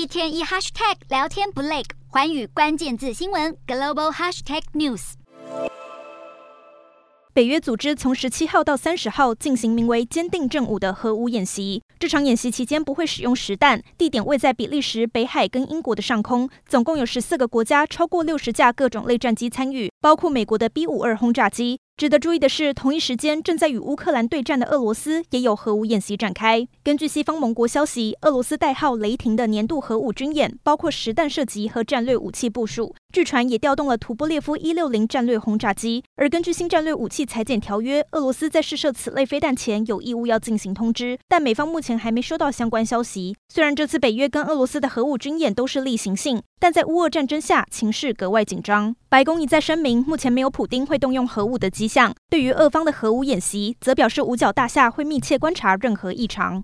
一天一 hashtag 聊天不累，环宇关键字新闻 global hashtag news。北约组织从十七号到三十号进行名为“坚定正午”的核武演习。这场演习期间不会使用实弹，地点位在比利时、北海跟英国的上空。总共有十四个国家，超过六十架各种类战机参与，包括美国的 B 五二轰炸机。值得注意的是，同一时间正在与乌克兰对战的俄罗斯也有核武演习展开。根据西方盟国消息，俄罗斯代号“雷霆”的年度核武军演包括实弹射击和战略武器部署，据传也调动了图波列夫一六零战略轰炸机。而根据新战略武器裁减条约，俄罗斯在试射此类飞弹前有义务要进行通知，但美方目前还没收到相关消息。虽然这次北约跟俄罗斯的核武军演都是例行性，但在乌俄战争下，情势格外紧张。白宫一再声明，目前没有普丁会动用核武的机对于俄方的核武演习，则表示五角大厦会密切观察任何异常。